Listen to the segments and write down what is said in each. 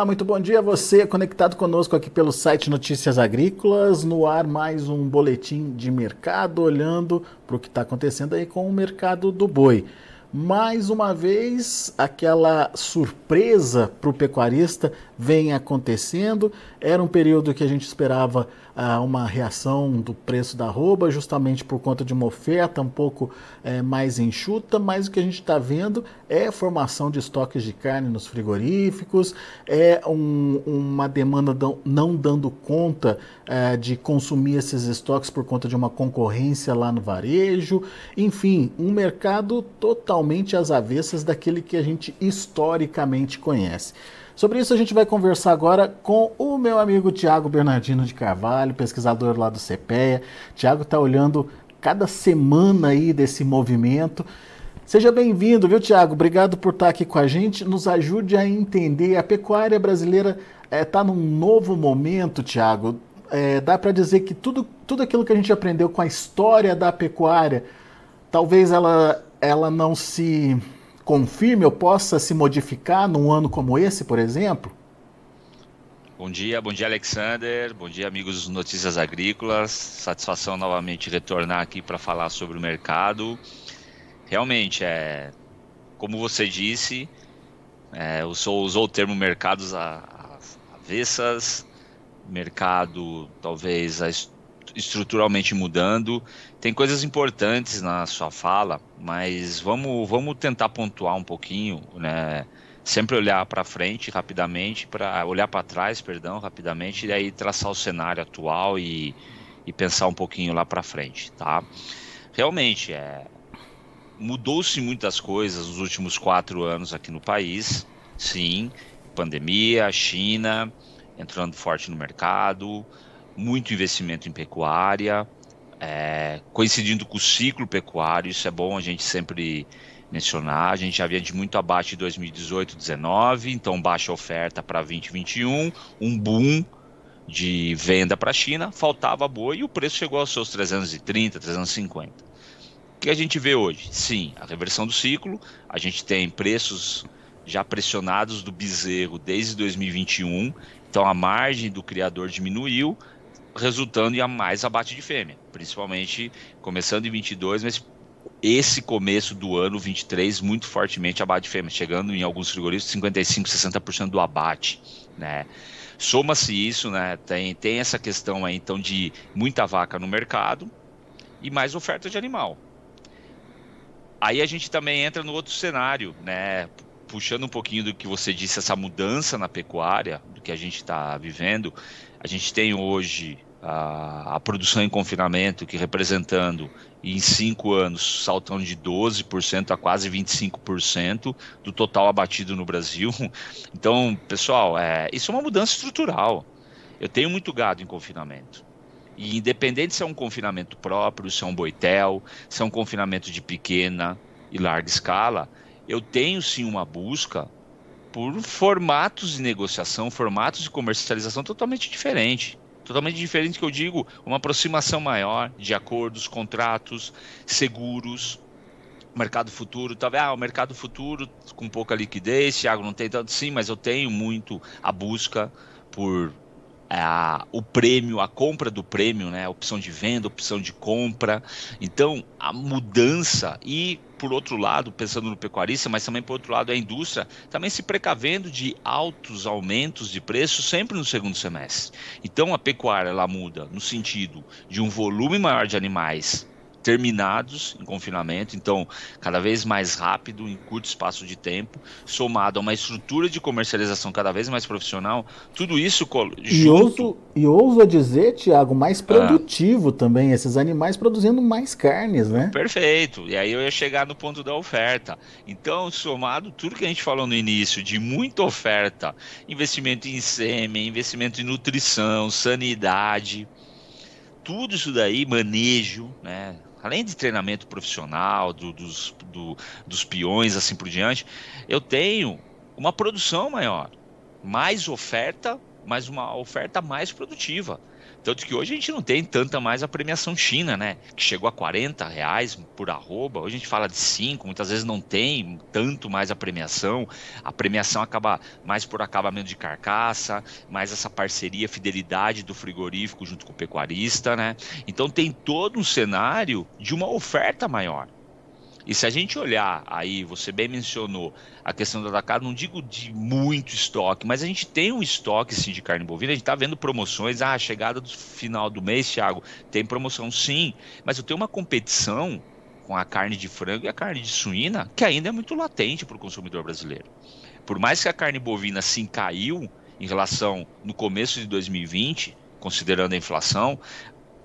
Olá, muito bom dia a você conectado conosco aqui pelo site Notícias Agrícolas. No ar, mais um boletim de mercado, olhando para o que está acontecendo aí com o mercado do boi. Mais uma vez, aquela surpresa para o pecuarista vem acontecendo. Era um período que a gente esperava ah, uma reação do preço da arroba, justamente por conta de uma oferta um pouco eh, mais enxuta, mas o que a gente está vendo é formação de estoques de carne nos frigoríficos, é um, uma demanda não dando conta eh, de consumir esses estoques por conta de uma concorrência lá no varejo, enfim, um mercado totalmente às avessas daquele que a gente historicamente conhece. Sobre isso a gente vai conversar agora com o meu amigo Tiago Bernardino de Carvalho, pesquisador lá do CPEA. Tiago está olhando cada semana aí desse movimento. Seja bem-vindo, viu, Tiago? Obrigado por estar aqui com a gente. Nos ajude a entender. A pecuária brasileira está é, num novo momento, Tiago. É, dá para dizer que tudo, tudo aquilo que a gente aprendeu com a história da pecuária, talvez ela, ela não se confirme ou possa se modificar num ano como esse, por exemplo? Bom dia, bom dia Alexander, bom dia amigos dos Notícias Agrícolas, satisfação novamente retornar aqui para falar sobre o mercado. Realmente, é, como você disse, é, usou, usou o termo mercados avessas, mercado talvez estruturalmente mudando. Tem coisas importantes na sua fala, mas vamos, vamos tentar pontuar um pouquinho, né? Sempre olhar para frente rapidamente, para olhar para trás, perdão, rapidamente, e aí traçar o cenário atual e, e pensar um pouquinho lá para frente, tá? Realmente, é, mudou-se muitas coisas nos últimos quatro anos aqui no país, sim, pandemia, China entrando forte no mercado, muito investimento em pecuária, é, coincidindo com o ciclo pecuário, isso é bom a gente sempre mencionar. A gente já vinha de muito abaixo de 2018, 2019, então baixa oferta para 2021, um boom de venda para a China, faltava boi e o preço chegou aos seus 330, 350. O que a gente vê hoje? Sim, a reversão do ciclo, a gente tem preços já pressionados do bezerro desde 2021, então a margem do criador diminuiu, resultando em a mais abate de fêmea, principalmente começando em 22, mas esse começo do ano 23 muito fortemente abate de fêmea, chegando em alguns frigoríficos 55, 60% do abate, né? Soma-se isso, né? Tem, tem essa questão aí então de muita vaca no mercado e mais oferta de animal. Aí a gente também entra no outro cenário, né? Puxando um pouquinho do que você disse, essa mudança na pecuária, do que a gente está vivendo, a gente tem hoje a, a, produção em confinamento, que representando em cinco anos saltando de 12% a quase 25% do total abatido no Brasil. Então, pessoal, é, isso é uma mudança estrutural. Eu tenho muito gado em confinamento. E independente se é um confinamento próprio, se é um boitel, se é um confinamento de pequena e larga escala, eu tenho sim uma busca por formatos de negociação, formatos de comercialização totalmente diferentes. Totalmente diferente que eu digo, uma aproximação maior de acordos, contratos, seguros, mercado futuro, talvez ah, o mercado futuro com pouca liquidez, Thiago não tem tanto sim, mas eu tenho muito a busca por a, o prêmio, a compra do prêmio, né? A opção de venda, opção de compra. Então, a mudança e por outro lado, pensando no pecuarista, mas também por outro lado a indústria, também se precavendo de altos aumentos de preço sempre no segundo semestre. Então a pecuária ela muda no sentido de um volume maior de animais terminados em confinamento, então cada vez mais rápido, em curto espaço de tempo, somado a uma estrutura de comercialização cada vez mais profissional, tudo isso e ouso E ouso dizer, Tiago, mais produtivo ah. também, esses animais produzindo mais carnes, né? Perfeito, e aí eu ia chegar no ponto da oferta. Então, somado tudo que a gente falou no início, de muita oferta, investimento em sêmen, investimento em nutrição, sanidade, tudo isso daí, manejo, né? Além de treinamento profissional, do, dos, do, dos peões, assim por diante, eu tenho uma produção maior, mais oferta, mas uma oferta mais produtiva. Tanto que hoje a gente não tem tanta mais a premiação China, né? Que chegou a 40 reais por arroba. Hoje a gente fala de 5, muitas vezes não tem tanto mais a premiação. A premiação acaba mais por acabamento de carcaça, mais essa parceria, fidelidade do frigorífico junto com o pecuarista, né? Então tem todo um cenário de uma oferta maior. E se a gente olhar aí, você bem mencionou a questão do atacado, não digo de muito estoque, mas a gente tem um estoque sim de carne bovina, a gente está vendo promoções, ah, chegada do final do mês, Thiago, tem promoção sim, mas eu tenho uma competição com a carne de frango e a carne de suína que ainda é muito latente para o consumidor brasileiro. Por mais que a carne bovina sim caiu em relação no começo de 2020, considerando a inflação,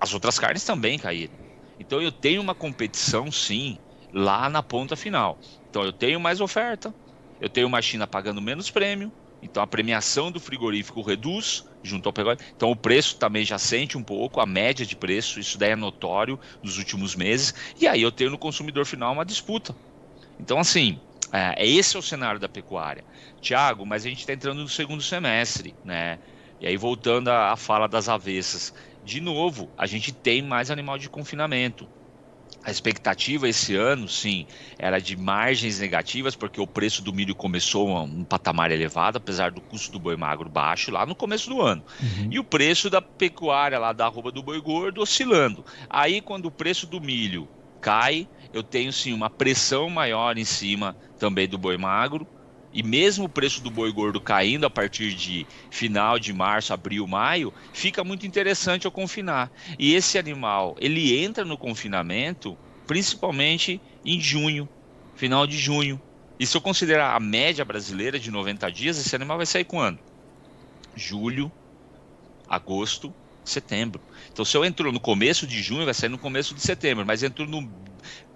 as outras carnes também caíram. Então eu tenho uma competição sim lá na ponta final. Então eu tenho mais oferta, eu tenho uma China pagando menos prêmio, então a premiação do frigorífico reduz junto ao pecuário. Então o preço também já sente um pouco, a média de preço, isso daí é notório nos últimos meses. E aí eu tenho no consumidor final uma disputa. Então assim, é, é esse é o cenário da pecuária. Tiago, mas a gente está entrando no segundo semestre, né? E aí voltando à fala das avessas, de novo, a gente tem mais animal de confinamento. A expectativa esse ano, sim, era de margens negativas, porque o preço do milho começou a um patamar elevado, apesar do custo do boi magro baixo lá no começo do ano. Uhum. E o preço da pecuária lá da arroba do boi gordo oscilando. Aí, quando o preço do milho cai, eu tenho sim uma pressão maior em cima também do boi magro e mesmo o preço do boi gordo caindo a partir de final de março, abril, maio, fica muito interessante eu confinar. E esse animal, ele entra no confinamento principalmente em junho, final de junho. E se eu considerar a média brasileira de 90 dias, esse animal vai sair quando? Julho, agosto, setembro. Então, se eu entro no começo de junho, vai sair no começo de setembro, mas entro no,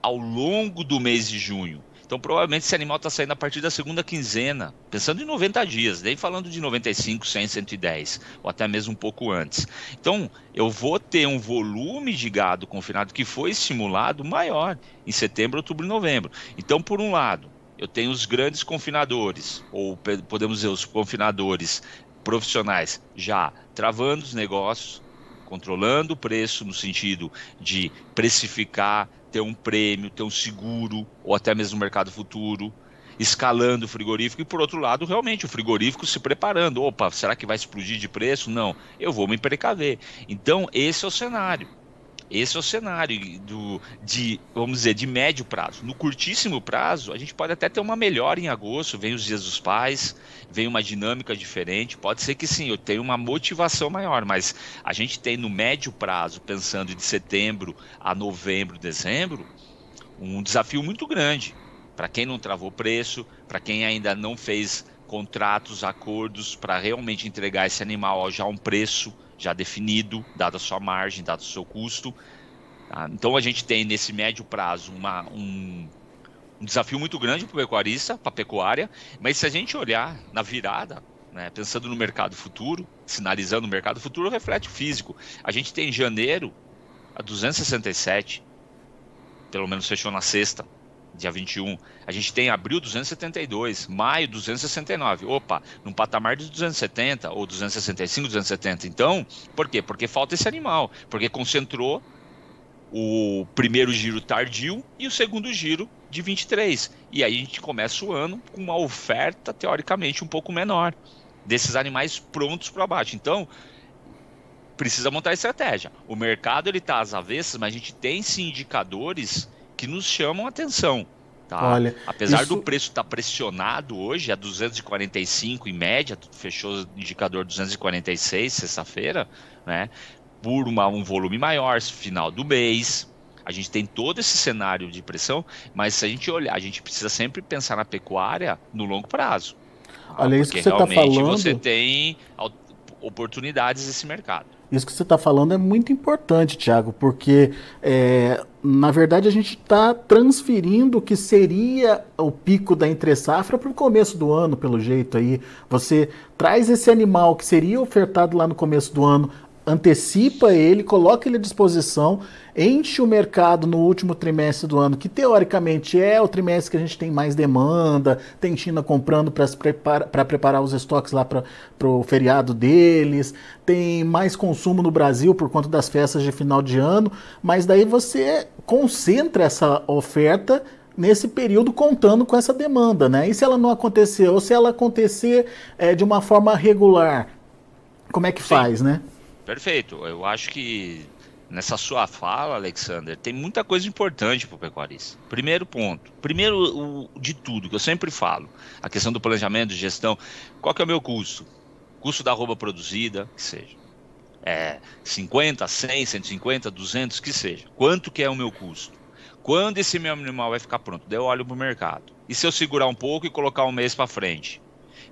ao longo do mês de junho então, provavelmente, esse animal está saindo a partir da segunda quinzena, pensando em 90 dias, nem falando de 95, 100, 110, ou até mesmo um pouco antes. Então, eu vou ter um volume de gado confinado que foi estimulado maior em setembro, outubro e novembro. Então, por um lado, eu tenho os grandes confinadores, ou podemos dizer, os confinadores profissionais já travando os negócios, controlando o preço no sentido de precificar ter um prêmio, ter um seguro, ou até mesmo no mercado futuro, escalando o frigorífico, e por outro lado, realmente, o frigorífico se preparando. Opa, será que vai explodir de preço? Não, eu vou me precaver. Então, esse é o cenário. Esse é o cenário do, de, vamos dizer, de médio prazo. No curtíssimo prazo, a gente pode até ter uma melhora em agosto, vem os dias dos pais, vem uma dinâmica diferente. Pode ser que sim, eu tenha uma motivação maior, mas a gente tem no médio prazo, pensando de setembro a novembro, dezembro, um desafio muito grande. Para quem não travou preço, para quem ainda não fez contratos, acordos para realmente entregar esse animal a um preço já definido, dada a sua margem, dado o seu custo. Tá? Então a gente tem nesse médio prazo uma, um, um desafio muito grande para o pecuarista, para a pecuária, mas se a gente olhar na virada, né, pensando no mercado futuro, sinalizando o mercado futuro, reflete o físico. A gente tem em janeiro a 267, pelo menos fechou na sexta, dia 21. A gente tem abril 272, maio 269. Opa, num patamar de 270 ou 265, 270. Então, por quê? Porque falta esse animal, porque concentrou o primeiro giro tardio e o segundo giro de 23. E aí a gente começa o ano com uma oferta teoricamente um pouco menor desses animais prontos para abate. Então, precisa montar estratégia. O mercado ele está às avessas, mas a gente tem sim indicadores que nos chamam a atenção. Tá? Olha, Apesar isso... do preço estar tá pressionado hoje, a 245 em média, fechou o indicador 246 sexta-feira, né? Por uma, um volume maior, final do mês. A gente tem todo esse cenário de pressão, mas se a gente olhar, a gente precisa sempre pensar na pecuária no longo prazo. Tá? Olha, isso que você está falando. Você tem oportunidades nesse mercado. Isso que você está falando é muito importante, Tiago, porque é, na verdade a gente está transferindo o que seria o pico da entre-safra para o começo do ano, pelo jeito aí. Você traz esse animal que seria ofertado lá no começo do ano antecipa ele, coloca ele à disposição, enche o mercado no último trimestre do ano, que teoricamente é o trimestre que a gente tem mais demanda, tem China comprando para prepara, preparar os estoques lá para o feriado deles, tem mais consumo no Brasil por conta das festas de final de ano, mas daí você concentra essa oferta nesse período contando com essa demanda, né? E se ela não acontecer, ou se ela acontecer é, de uma forma regular, como é que Sim. faz, né? Perfeito. Eu acho que nessa sua fala, Alexander, tem muita coisa importante para o pecuarista. Primeiro ponto. Primeiro o, de tudo, que eu sempre falo, a questão do planejamento, gestão. Qual que é o meu custo? Custo da roupa produzida, que seja. É 50, 100, 150, 200, que seja. Quanto que é o meu custo? Quando esse meu animal vai ficar pronto? Daí eu olho para o mercado. E se eu segurar um pouco e colocar um mês para frente?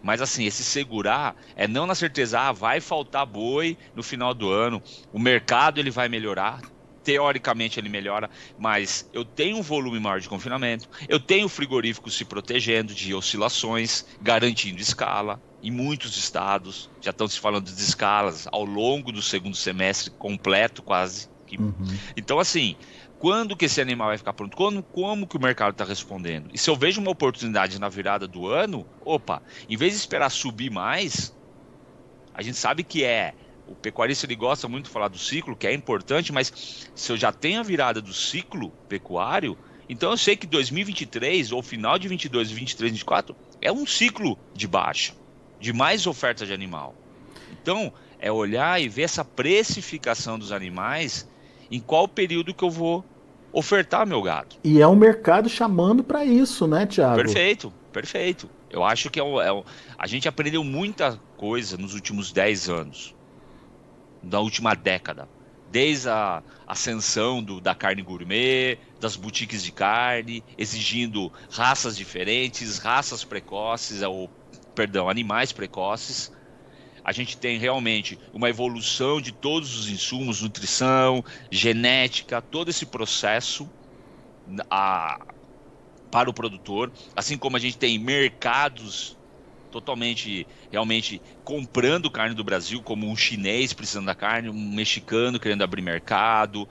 Mas assim, esse segurar é não na certeza, ah, vai faltar boi no final do ano, o mercado ele vai melhorar, teoricamente ele melhora, mas eu tenho um volume maior de confinamento, eu tenho frigoríficos se protegendo de oscilações, garantindo escala. Em muitos estados já estão se falando de escalas ao longo do segundo semestre completo, quase. Uhum. Então, assim, quando que esse animal vai ficar pronto? Quando, como que o mercado está respondendo? E se eu vejo uma oportunidade na virada do ano, opa, em vez de esperar subir mais, a gente sabe que é o pecuarista ele gosta muito de falar do ciclo, que é importante, mas se eu já tenho a virada do ciclo pecuário, então eu sei que 2023 ou final de 22, 23, 24 é um ciclo de baixa, de mais oferta de animal. Então, é olhar e ver essa precificação dos animais em qual período que eu vou ofertar meu gado. E é um mercado chamando para isso, né, Tiago? Perfeito, perfeito. Eu acho que é, um, é um, a gente aprendeu muita coisa nos últimos 10 anos, na última década. Desde a ascensão do, da carne gourmet, das boutiques de carne, exigindo raças diferentes, raças precoces, ou, perdão, animais precoces a gente tem realmente uma evolução de todos os insumos, nutrição, genética, todo esse processo a, para o produtor, assim como a gente tem mercados totalmente realmente comprando carne do Brasil, como um chinês precisando da carne, um mexicano querendo abrir mercado,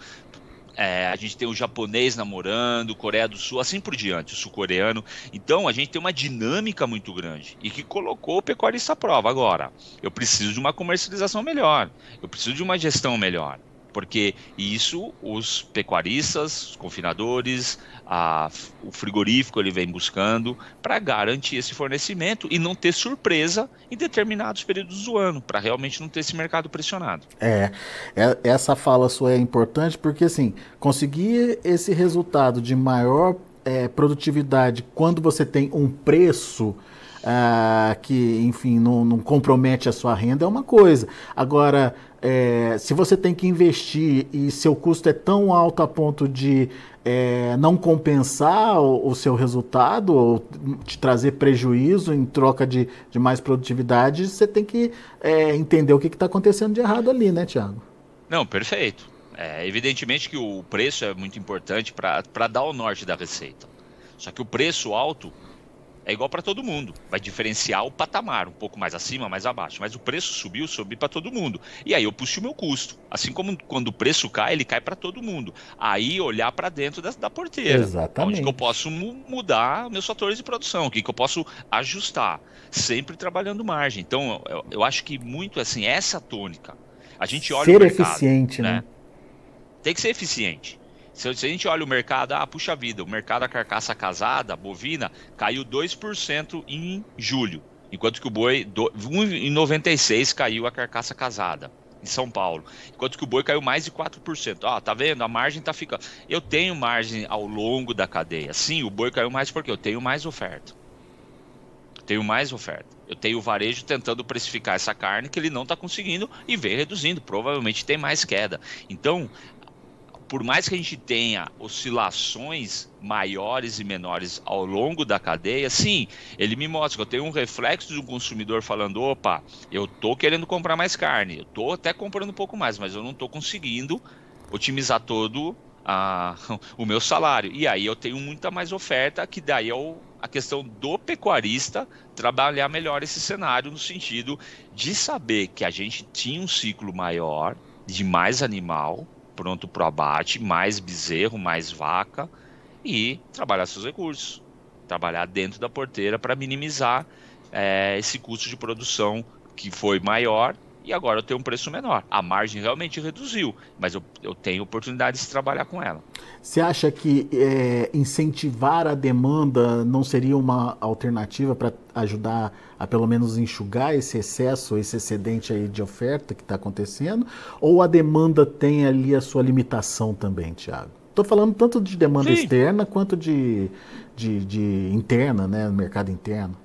é, a gente tem o japonês namorando, Coreia do Sul, assim por diante, o sul-coreano. Então a gente tem uma dinâmica muito grande e que colocou o pecuarista à prova. Agora, eu preciso de uma comercialização melhor, eu preciso de uma gestão melhor porque isso os pecuaristas, os confinadores, a, o frigorífico ele vem buscando para garantir esse fornecimento e não ter surpresa em determinados períodos do ano, para realmente não ter esse mercado pressionado. É, é, essa fala sua é importante porque assim, conseguir esse resultado de maior é, produtividade quando você tem um preço ah, que, enfim, não, não, compromete a sua renda é uma coisa. Agora, é, se você tem que investir e seu custo é tão alto a ponto de é, não compensar o, o, seu resultado ou te trazer prejuízo em troca de, de mais produtividade, você tem que é, entender o que está acontecendo de errado ali, né, Tiago? Não, perfeito. É, evidentemente que o preço é muito importante para dar o norte da receita. Só que o preço alto é igual para todo mundo. Vai diferenciar o patamar, um pouco mais acima, mais abaixo. Mas o preço subiu, subiu para todo mundo. E aí eu puxo o meu custo. Assim como quando o preço cai, ele cai para todo mundo. Aí olhar para dentro da, da, porteira. Exatamente. Onde que eu posso mudar meus fatores de produção, o que, que eu posso ajustar. Sempre trabalhando margem. Então, eu, eu acho que muito assim, essa tônica. A gente olha Ser o mercado, eficiente, né? né? Tem que ser eficiente. Se, a gente olha o mercado, ah, puxa vida, o mercado da carcaça casada, bovina, caiu 2% em julho, enquanto que o boi, do, 1,96 caiu a carcaça casada em São Paulo, enquanto que o boi caiu mais de 4%. Ó, tá vendo? A margem tá ficando. Eu tenho margem ao longo da cadeia. Sim, o boi caiu mais porque eu tenho mais oferta. tenho mais oferta. Eu tenho o varejo tentando precificar essa carne que ele não está conseguindo e vem reduzindo. Provavelmente tem mais queda. Então, por mais que a gente tenha oscilações maiores e menores ao longo da cadeia, sim, ele me mostra que eu tenho um reflexo de um consumidor falando: opa, eu tô querendo comprar mais carne, eu tô até comprando um pouco mais, mas eu não tô conseguindo otimizar todo a, o meu salário. E aí eu tenho muita mais oferta, que daí é o, a questão do pecuarista trabalhar melhor esse cenário no sentido de saber que a gente tinha um ciclo maior de mais animal pronto para o abate, mais bezerro, mais vaca e trabalhar seus recursos, trabalhar dentro da porteira para minimizar é, esse custo de produção que foi maior e agora eu tenho um preço menor. A margem realmente reduziu, mas eu, eu tenho oportunidade de trabalhar com ela. Você acha que é, incentivar a demanda não seria uma alternativa para ajudar a pelo menos enxugar esse excesso, esse excedente aí de oferta que está acontecendo? Ou a demanda tem ali a sua limitação também, Tiago? Estou falando tanto de demanda Sim. externa quanto de, de, de interna, né, no mercado interno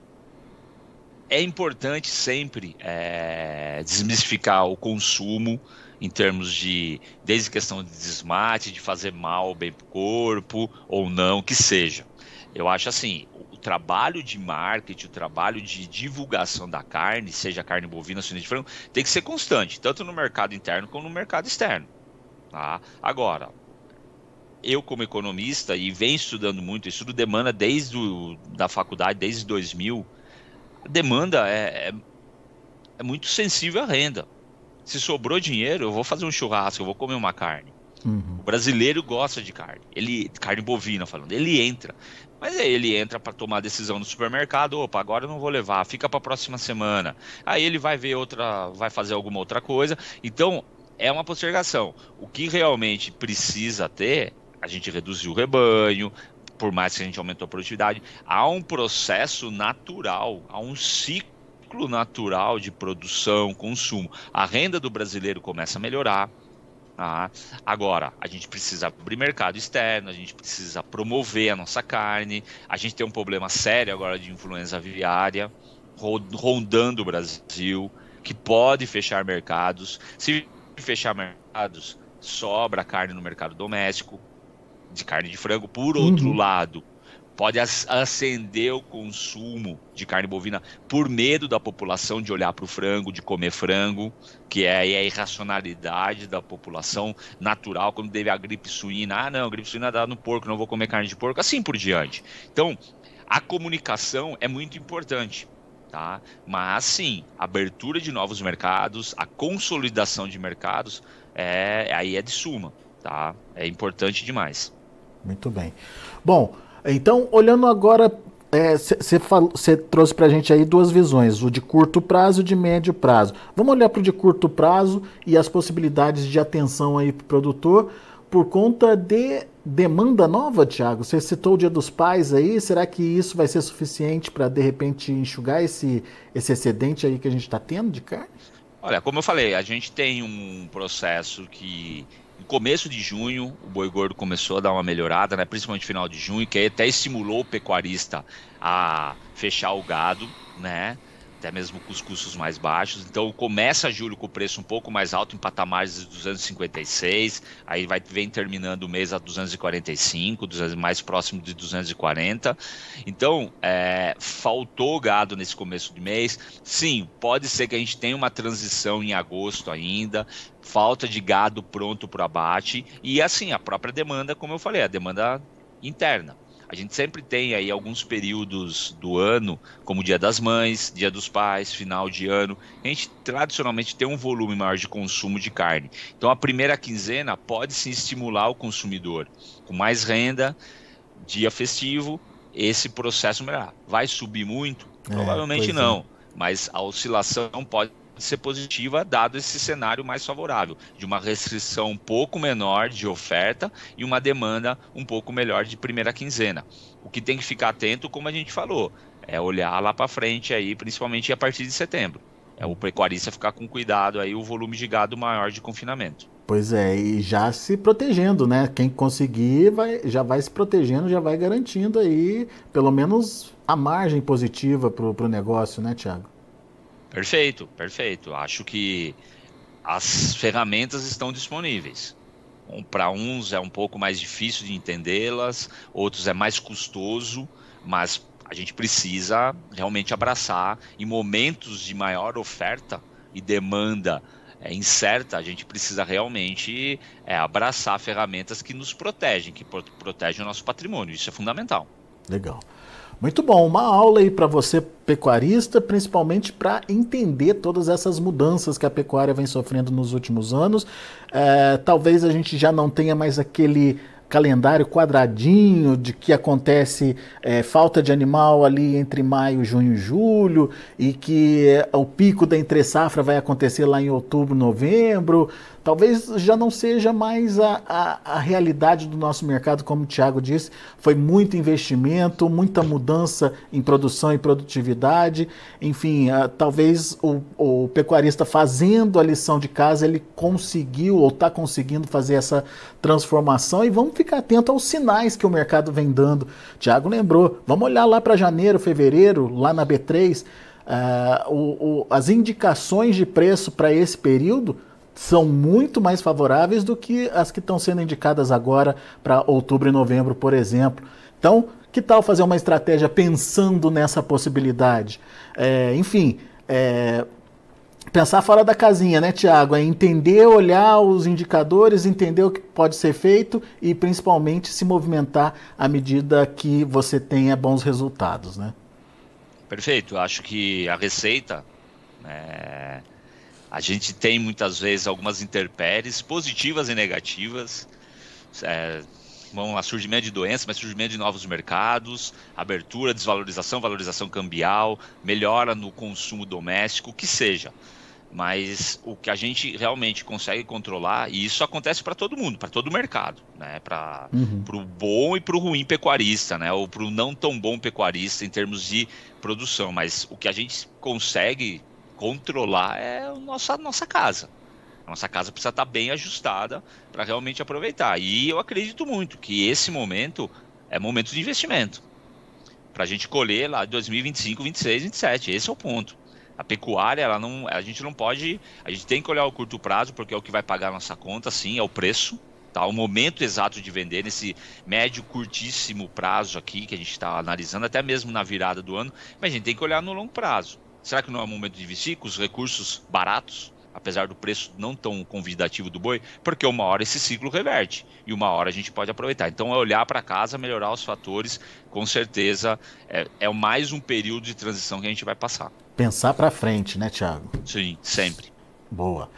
é importante sempre é, desmistificar o consumo em termos de, desde questão de desmate, de fazer mal bem para o corpo ou não, que seja. Eu acho assim, o trabalho de marketing, o trabalho de divulgação da carne, seja carne bovina, suína de frango, tem que ser constante, tanto no mercado interno como no mercado externo. Tá? Agora, eu como economista e venho estudando muito, estudo demanda desde o, da faculdade, desde 2000, a demanda é, é, é, muito sensível à renda. Se sobrou dinheiro, eu vou fazer um churrasco, eu vou comer uma carne. Uhum. O brasileiro gosta de carne, ele carne bovina falando, ele entra. Mas aí ele entra para tomar decisão no supermercado, opa, agora eu não vou levar, fica para a próxima semana. Aí ele vai ver outra, vai fazer alguma outra coisa. Então, é uma postergação. O que realmente precisa ter, a gente reduziu o rebanho, por mais que a gente aumentou a produtividade, há um processo natural, há um ciclo natural de produção, consumo. A renda do brasileiro começa a melhorar. Tá? Agora, a gente precisa abrir mercado externo, a gente precisa promover a nossa carne, a gente tem um problema sério agora de influenza aviária rondando o Brasil, que pode fechar mercados. Se fechar mercados, sobra carne no mercado doméstico, de carne de frango. Por outro uhum. lado, pode acender o consumo de carne bovina por medo da população de olhar para o frango, de comer frango, que é a irracionalidade da população natural, quando teve a gripe suína. Ah, não, gripe suína dá no porco, não vou comer carne de porco, assim por diante. Então, a comunicação é muito importante. Tá? Mas sim, abertura de novos mercados, a consolidação de mercados, é, aí é de suma, tá? É importante demais. Muito bem. Bom, então, olhando agora, você é, trouxe para a gente aí duas visões, o de curto prazo e o de médio prazo. Vamos olhar para o de curto prazo e as possibilidades de atenção aí para o produtor por conta de demanda nova, Tiago. Você citou o Dia dos Pais aí, será que isso vai ser suficiente para, de repente, enxugar esse, esse excedente aí que a gente está tendo de carne? Olha, como eu falei, a gente tem um processo que no começo de junho, o boi gordo começou a dar uma melhorada, né? principalmente no final de junho, que até estimulou o pecuarista a fechar o gado, né? Até mesmo com os custos mais baixos. Então começa julho com o preço um pouco mais alto, em patamares de 256, aí vai vem terminando o mês a 245, 200, mais próximo de 240. Então é, faltou gado nesse começo de mês. Sim, pode ser que a gente tenha uma transição em agosto ainda, falta de gado pronto para abate e assim a própria demanda, como eu falei, a demanda interna. A gente sempre tem aí alguns períodos do ano, como Dia das Mães, Dia dos Pais, final de ano. A gente tradicionalmente tem um volume maior de consumo de carne. Então a primeira quinzena pode sim estimular o consumidor com mais renda, dia festivo, esse processo melhorar. Vai subir muito? É, Provavelmente é. não. É. Mas a oscilação pode ser positiva, dado esse cenário mais favorável, de uma restrição um pouco menor de oferta e uma demanda um pouco melhor de primeira quinzena. O que tem que ficar atento, como a gente falou, é olhar lá para frente aí, principalmente a partir de setembro. É o pecuarista ficar com cuidado aí o volume de gado maior de confinamento. Pois é, e já se protegendo, né? Quem conseguir vai, já vai se protegendo, já vai garantindo aí pelo menos a margem positiva para o negócio, né, Tiago? Perfeito, perfeito. Acho que as ferramentas estão disponíveis. Um, Para uns é um pouco mais difícil de entendê-las, outros é mais custoso, mas a gente precisa realmente abraçar em momentos de maior oferta e demanda é, incerta, a gente precisa realmente é, abraçar ferramentas que nos protegem, que protegem o nosso patrimônio. Isso é fundamental. Legal. Muito bom, uma aula aí para você pecuarista, principalmente para entender todas essas mudanças que a pecuária vem sofrendo nos últimos anos. É, talvez a gente já não tenha mais aquele calendário quadradinho de que acontece é, falta de animal ali entre maio, junho e julho e que é, o pico da entre safra vai acontecer lá em outubro, novembro talvez já não seja mais a, a, a, realidade do nosso mercado, como o Thiago disse, foi muito investimento, muita mudança em produção e produtividade, enfim, a, talvez o, o, pecuarista fazendo a lição de casa, ele conseguiu ou está conseguindo fazer essa transformação. E vamos ficar atento aos sinais que o mercado vem dando. Thiago lembrou, vamos olhar lá para janeiro, fevereiro, lá na B3, uh, ah, o, o, as indicações de preço para esse período são muito mais favoráveis do que as que estão sendo indicadas agora para outubro e novembro, por exemplo. Então, que tal fazer uma estratégia pensando nessa possibilidade? É, enfim, é, pensar fora da casinha, né, Tiago? É entender, olhar os indicadores, entender o que pode ser feito e principalmente se movimentar à medida que você tenha bons resultados, né? Perfeito. Acho que a receita é, a gente tem muitas vezes algumas interpéries positivas e negativas. É, vamos lá, surgimento de doenças, mas surgimento de novos mercados, abertura, desvalorização, valorização cambial, melhora no consumo doméstico, o que seja. Mas o que a gente realmente consegue controlar, e isso acontece para todo mundo, para todo o mercado, né? para uhum. o bom e para o ruim pecuarista, né? ou para o não tão bom pecuarista em termos de produção. Mas o que a gente consegue controlar é a nossa, nossa casa. A nossa casa precisa estar bem ajustada para realmente aproveitar. E eu acredito muito que esse momento é momento de investimento. Para a gente colher lá 2025, 26, 27. Esse é o ponto. A pecuária, ela não, a gente não pode. A gente tem que olhar o curto prazo, porque é o que vai pagar a nossa conta, sim, é o preço. Tá, o momento exato de vender, nesse médio, curtíssimo prazo aqui que a gente está analisando, até mesmo na virada do ano, mas a gente tem que olhar no longo prazo. Será que não é o momento de investir com os recursos baratos, apesar do preço não tão convidativo do boi? Porque uma hora esse ciclo reverte e uma hora a gente pode aproveitar. Então é olhar para casa, melhorar os fatores, com certeza é, é mais um período de transição que a gente vai passar. Pensar para frente, né, Tiago? Sim, sempre. Boa.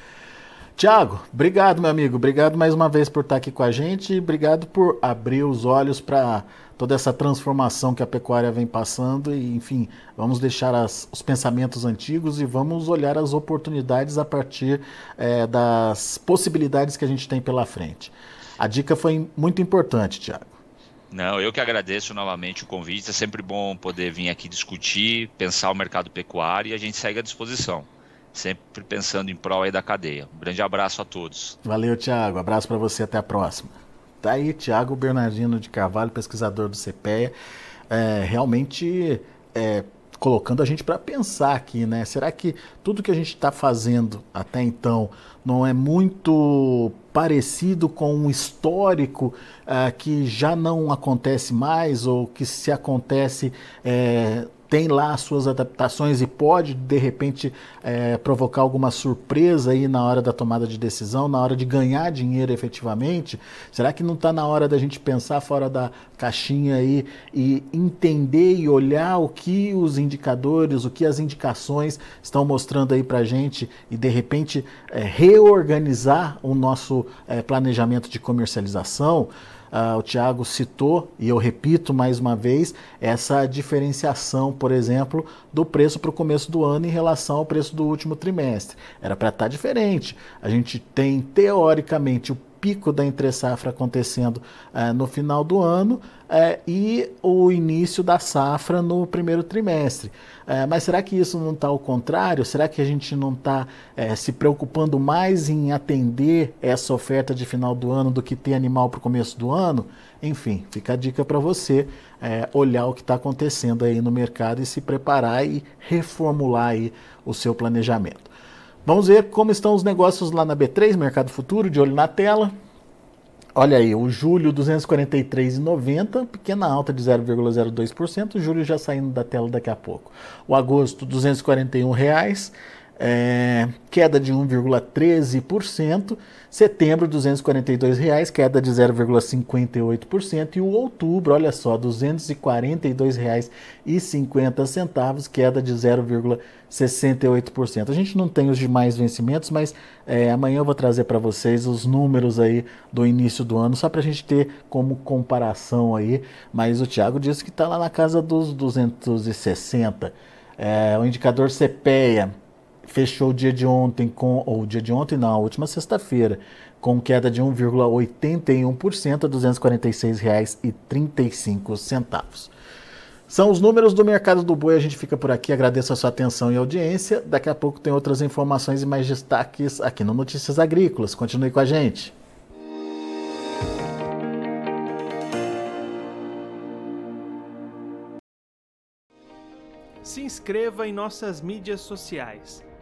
Tiago, obrigado, meu amigo. Obrigado mais uma vez por estar aqui com a gente. Obrigado por abrir os olhos para toda essa transformação que a pecuária vem passando e, enfim, vamos deixar as, os pensamentos antigos e vamos olhar as oportunidades a partir é, das possibilidades que a gente tem pela frente. A dica foi muito importante, Tiago. Não, eu que agradeço novamente o convite. É sempre bom poder vir aqui discutir, pensar o mercado pecuário e a gente segue à disposição. Sempre pensando em prol aí da cadeia. Um grande abraço a todos. Valeu, Tiago. Abraço para você. Até a próxima. Tá aí Tiago Bernardino de Carvalho, pesquisador do CPEA, é, realmente é, colocando a gente para pensar aqui, né? Será que tudo que a gente está fazendo até então não é muito parecido com um histórico uh, que já não acontece mais ou que se acontece é, tem lá as suas adaptações e pode, de repente, é, provocar alguma surpresa aí na hora da tomada de decisão, na hora de ganhar dinheiro efetivamente? Será que não está na hora da gente pensar fora da caixinha aí e entender e olhar o que os indicadores, o que as indicações estão mostrando aí para gente e, de repente, é, reorganizar o nosso é, planejamento de comercialização? Uh, o Tiago citou, e eu repito mais uma vez, essa diferenciação, por exemplo, do preço para o começo do ano em relação ao preço do último trimestre. Era para estar tá diferente. A gente tem, teoricamente, o pico da entre-safra acontecendo uh, no final do ano uh, e o início da safra no primeiro trimestre. Uh, mas será que isso não está ao contrário? Será que a gente não está se preocupando mais em atender essa oferta de final do ano do que ter animal para o começo do ano? Enfim, fica a dica para você olhar o que está acontecendo aí no mercado e se preparar e reformular aí o seu planejamento. Vamos ver como estão os negócios lá na B3, Mercado Futuro, de olho na tela. Olha aí, o julho 243,90, pequena alta de 0,02%, julho já saindo da tela daqui a pouco. O agosto 241 reais, é, queda de 1,13%, setembro 242 reais, queda de 0,58% e o outubro, olha só, R$ 242,50, queda de 0,68%. A gente não tem os demais vencimentos, mas é, amanhã eu vou trazer para vocês os números aí do início do ano, só para a gente ter como comparação aí, mas o Thiago disse que está lá na casa dos 260. É, o indicador CPEA fechou o dia de ontem com, ou o dia de ontem não, a última sexta-feira, com queda de 1,81% a R$ 246,35. São os números do mercado do boi. A gente fica por aqui. Agradeço a sua atenção e audiência. Daqui a pouco tem outras informações e mais destaques aqui no Notícias Agrícolas. Continue com a gente. Se inscreva em nossas mídias sociais